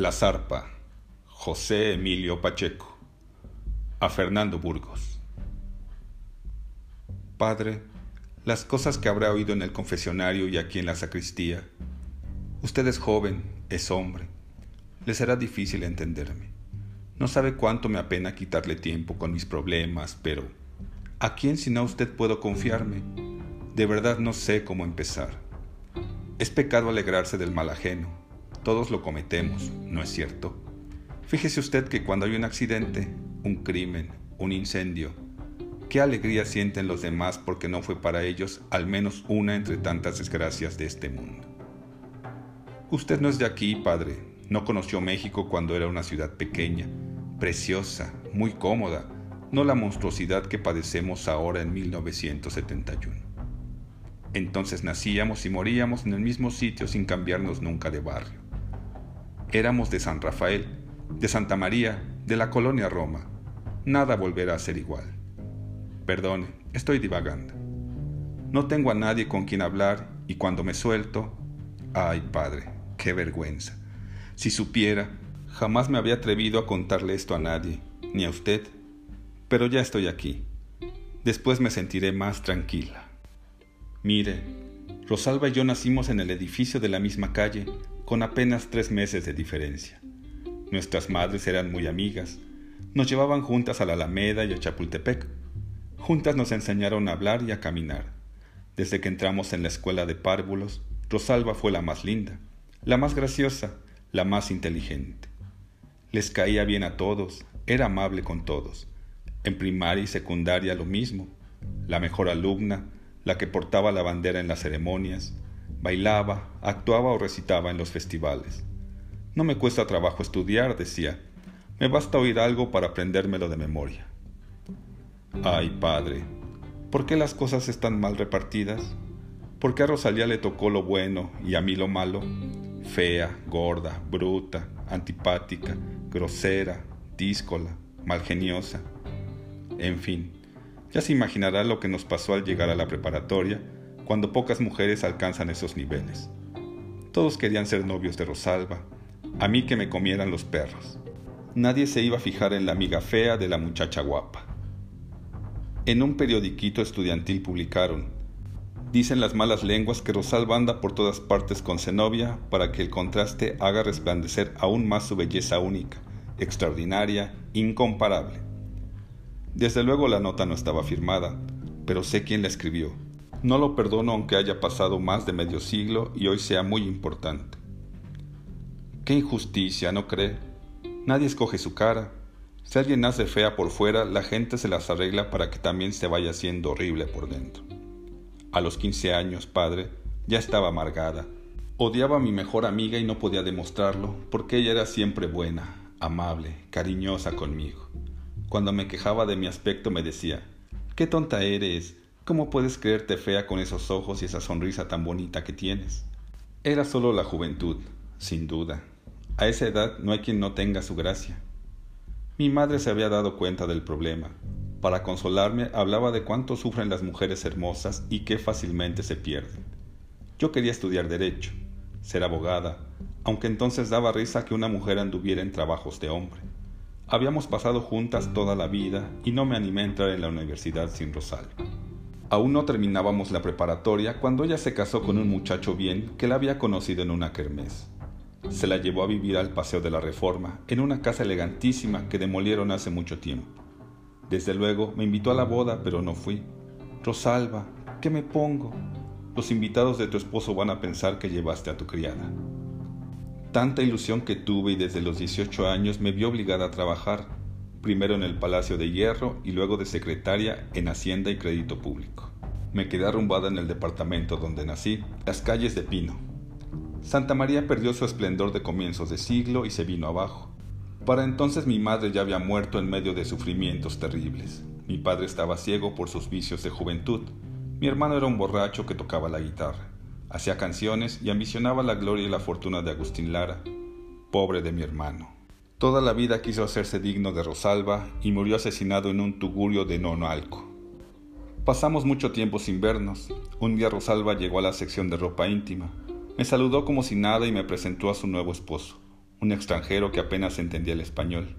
La zarpa, José Emilio Pacheco. A Fernando Burgos. Padre, las cosas que habrá oído en el confesionario y aquí en la sacristía. Usted es joven, es hombre. Le será difícil entenderme. No sabe cuánto me apena quitarle tiempo con mis problemas, pero ¿a quién sino a usted puedo confiarme? De verdad no sé cómo empezar. Es pecado alegrarse del mal ajeno. Todos lo cometemos, ¿no es cierto? Fíjese usted que cuando hay un accidente, un crimen, un incendio, qué alegría sienten los demás porque no fue para ellos al menos una entre tantas desgracias de este mundo. Usted no es de aquí, padre, no conoció México cuando era una ciudad pequeña, preciosa, muy cómoda, no la monstruosidad que padecemos ahora en 1971. Entonces nacíamos y moríamos en el mismo sitio sin cambiarnos nunca de barrio. Éramos de San Rafael, de Santa María, de la colonia Roma. Nada volverá a ser igual. Perdone, estoy divagando. No tengo a nadie con quien hablar y cuando me suelto, ay padre, qué vergüenza. Si supiera, jamás me había atrevido a contarle esto a nadie, ni a usted. Pero ya estoy aquí. Después me sentiré más tranquila. Mire, Rosalba y yo nacimos en el edificio de la misma calle, con apenas tres meses de diferencia. Nuestras madres eran muy amigas. Nos llevaban juntas a la Alameda y a Chapultepec. Juntas nos enseñaron a hablar y a caminar. Desde que entramos en la escuela de párvulos, Rosalba fue la más linda, la más graciosa, la más inteligente. Les caía bien a todos, era amable con todos. En primaria y secundaria lo mismo. La mejor alumna, la que portaba la bandera en las ceremonias, bailaba, actuaba o recitaba en los festivales. No me cuesta trabajo estudiar, decía. Me basta oír algo para aprendérmelo de memoria. Ay, padre, ¿por qué las cosas están mal repartidas? ¿Por qué a Rosalía le tocó lo bueno y a mí lo malo? Fea, gorda, bruta, antipática, grosera, díscola, malgeniosa. En fin, ya se imaginará lo que nos pasó al llegar a la preparatoria, cuando pocas mujeres alcanzan esos niveles. Todos querían ser novios de Rosalba, a mí que me comieran los perros. Nadie se iba a fijar en la amiga fea de la muchacha guapa. En un periodiquito estudiantil publicaron, dicen las malas lenguas que Rosalba anda por todas partes con Zenobia para que el contraste haga resplandecer aún más su belleza única, extraordinaria, incomparable. Desde luego la nota no estaba firmada, pero sé quién la escribió. No lo perdono aunque haya pasado más de medio siglo y hoy sea muy importante. Qué injusticia, ¿no cree? Nadie escoge su cara. Si alguien nace fea por fuera, la gente se las arregla para que también se vaya siendo horrible por dentro. A los 15 años, padre, ya estaba amargada. Odiaba a mi mejor amiga y no podía demostrarlo, porque ella era siempre buena, amable, cariñosa conmigo. Cuando me quejaba de mi aspecto me decía, Qué tonta eres, ¿cómo puedes creerte fea con esos ojos y esa sonrisa tan bonita que tienes? Era solo la juventud, sin duda, a esa edad no hay quien no tenga su gracia. Mi madre se había dado cuenta del problema. Para consolarme hablaba de cuánto sufren las mujeres hermosas y qué fácilmente se pierden. Yo quería estudiar derecho, ser abogada, aunque entonces daba risa que una mujer anduviera en trabajos de hombre. Habíamos pasado juntas toda la vida y no me animé a entrar en la universidad sin Rosalba. Aún no terminábamos la preparatoria cuando ella se casó con un muchacho bien que la había conocido en una kermés. Se la llevó a vivir al Paseo de la Reforma, en una casa elegantísima que demolieron hace mucho tiempo. Desde luego me invitó a la boda, pero no fui. Rosalba, ¿qué me pongo? Los invitados de tu esposo van a pensar que llevaste a tu criada. Tanta ilusión que tuve y desde los 18 años me vi obligada a trabajar, primero en el Palacio de Hierro y luego de secretaria en Hacienda y Crédito Público. Me quedé arrumbada en el departamento donde nací, las calles de Pino, Santa María perdió su esplendor de comienzos de siglo y se vino abajo. Para entonces mi madre ya había muerto en medio de sufrimientos terribles. Mi padre estaba ciego por sus vicios de juventud. Mi hermano era un borracho que tocaba la guitarra, hacía canciones y ambicionaba la gloria y la fortuna de Agustín Lara. Pobre de mi hermano. Toda la vida quiso hacerse digno de Rosalba y murió asesinado en un tugurio de Nonoalco. Pasamos mucho tiempo sin vernos. Un día Rosalba llegó a la sección de ropa íntima. Me saludó como si nada y me presentó a su nuevo esposo, un extranjero que apenas entendía el español.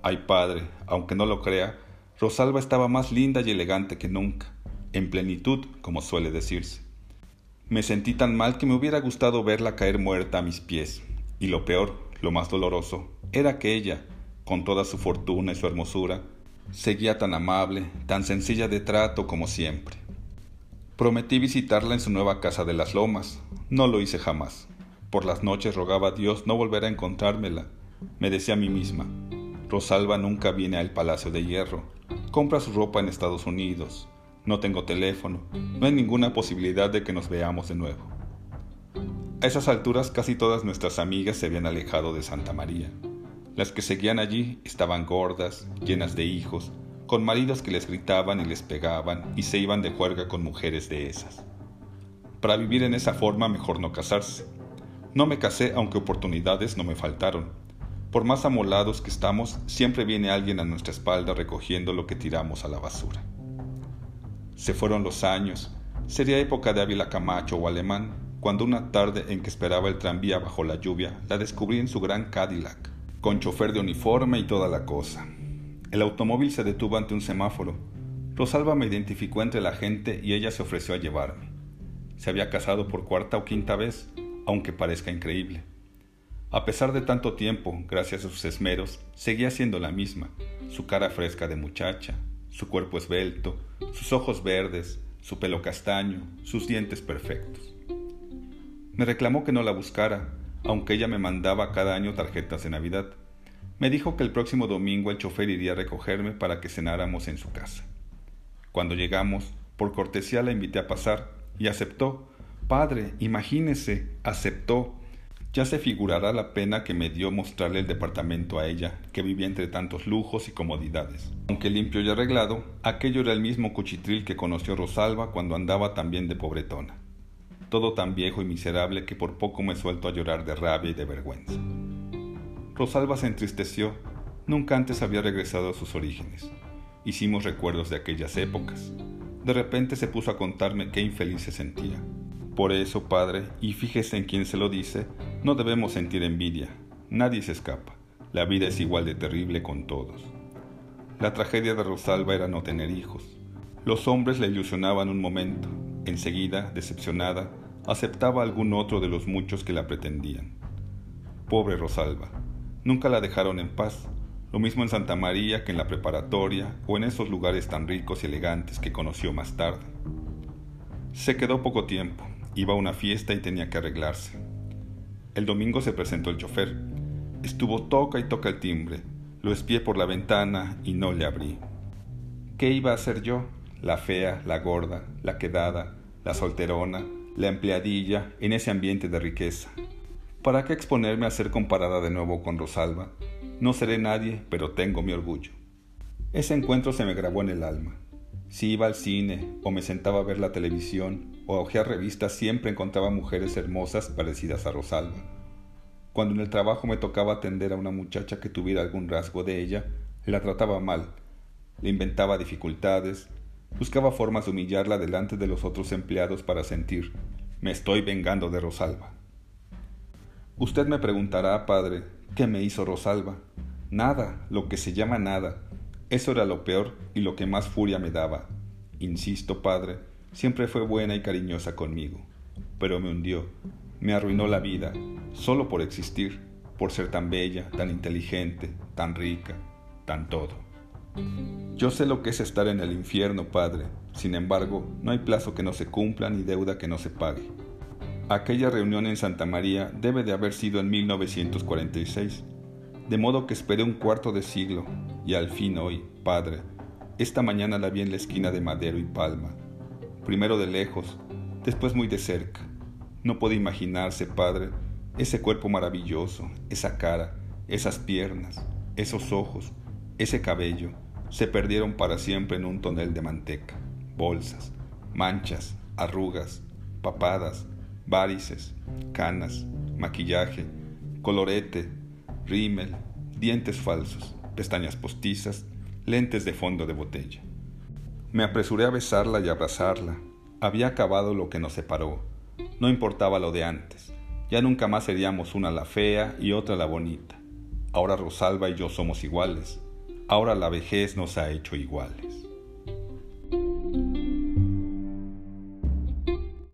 Ay padre, aunque no lo crea, Rosalba estaba más linda y elegante que nunca, en plenitud, como suele decirse. Me sentí tan mal que me hubiera gustado verla caer muerta a mis pies, y lo peor, lo más doloroso, era que ella, con toda su fortuna y su hermosura, seguía tan amable, tan sencilla de trato como siempre. Prometí visitarla en su nueva casa de las lomas. No lo hice jamás. Por las noches rogaba a Dios no volver a encontrármela. Me decía a mí misma, Rosalba nunca viene al Palacio de Hierro. Compra su ropa en Estados Unidos. No tengo teléfono. No hay ninguna posibilidad de que nos veamos de nuevo. A esas alturas casi todas nuestras amigas se habían alejado de Santa María. Las que seguían allí estaban gordas, llenas de hijos, con maridos que les gritaban y les pegaban y se iban de juerga con mujeres de esas. Para vivir en esa forma mejor no casarse. No me casé aunque oportunidades no me faltaron. Por más amolados que estamos, siempre viene alguien a nuestra espalda recogiendo lo que tiramos a la basura. Se fueron los años. Sería época de Ávila Camacho o Alemán, cuando una tarde en que esperaba el tranvía bajo la lluvia, la descubrí en su gran Cadillac, con chofer de uniforme y toda la cosa. El automóvil se detuvo ante un semáforo. Rosalba me identificó entre la gente y ella se ofreció a llevarme. Se había casado por cuarta o quinta vez, aunque parezca increíble. A pesar de tanto tiempo, gracias a sus esmeros, seguía siendo la misma, su cara fresca de muchacha, su cuerpo esbelto, sus ojos verdes, su pelo castaño, sus dientes perfectos. Me reclamó que no la buscara, aunque ella me mandaba cada año tarjetas de Navidad. Me dijo que el próximo domingo el chofer iría a recogerme para que cenáramos en su casa. Cuando llegamos, por cortesía la invité a pasar y aceptó. Padre, imagínese, aceptó. Ya se figurará la pena que me dio mostrarle el departamento a ella, que vivía entre tantos lujos y comodidades. Aunque limpio y arreglado, aquello era el mismo cuchitril que conoció Rosalba cuando andaba también de pobretona. Todo tan viejo y miserable que por poco me suelto a llorar de rabia y de vergüenza. Rosalba se entristeció. Nunca antes había regresado a sus orígenes. Hicimos recuerdos de aquellas épocas. De repente se puso a contarme qué infeliz se sentía. Por eso, padre, y fíjese en quién se lo dice, no debemos sentir envidia. Nadie se escapa. La vida es igual de terrible con todos. La tragedia de Rosalba era no tener hijos. Los hombres la ilusionaban un momento. Enseguida, decepcionada, aceptaba algún otro de los muchos que la pretendían. Pobre Rosalba, Nunca la dejaron en paz, lo mismo en Santa María que en la preparatoria o en esos lugares tan ricos y elegantes que conoció más tarde. Se quedó poco tiempo, iba a una fiesta y tenía que arreglarse. El domingo se presentó el chofer. Estuvo toca y toca el timbre. Lo espié por la ventana y no le abrí. ¿Qué iba a hacer yo? La fea, la gorda, la quedada, la solterona, la empleadilla en ese ambiente de riqueza, ¿Para qué exponerme a ser comparada de nuevo con Rosalba? No seré nadie, pero tengo mi orgullo. Ese encuentro se me grabó en el alma. Si iba al cine, o me sentaba a ver la televisión, o a hojear revistas, siempre encontraba mujeres hermosas parecidas a Rosalba. Cuando en el trabajo me tocaba atender a una muchacha que tuviera algún rasgo de ella, la trataba mal, le inventaba dificultades, buscaba formas de humillarla delante de los otros empleados para sentir, me estoy vengando de Rosalba. Usted me preguntará, padre, ¿qué me hizo Rosalba? Nada, lo que se llama nada. Eso era lo peor y lo que más furia me daba. Insisto, padre, siempre fue buena y cariñosa conmigo, pero me hundió, me arruinó la vida, solo por existir, por ser tan bella, tan inteligente, tan rica, tan todo. Yo sé lo que es estar en el infierno, padre, sin embargo, no hay plazo que no se cumpla ni deuda que no se pague. Aquella reunión en Santa María debe de haber sido en 1946, de modo que esperé un cuarto de siglo y al fin hoy, padre, esta mañana la vi en la esquina de Madero y Palma, primero de lejos, después muy de cerca. No puede imaginarse, padre, ese cuerpo maravilloso, esa cara, esas piernas, esos ojos, ese cabello, se perdieron para siempre en un tonel de manteca, bolsas, manchas, arrugas, papadas, varices, canas, maquillaje, colorete, rímel, dientes falsos, pestañas postizas, lentes de fondo de botella. Me apresuré a besarla y abrazarla. Había acabado lo que nos separó. No importaba lo de antes. Ya nunca más seríamos una la fea y otra la bonita. Ahora Rosalba y yo somos iguales. Ahora la vejez nos ha hecho iguales.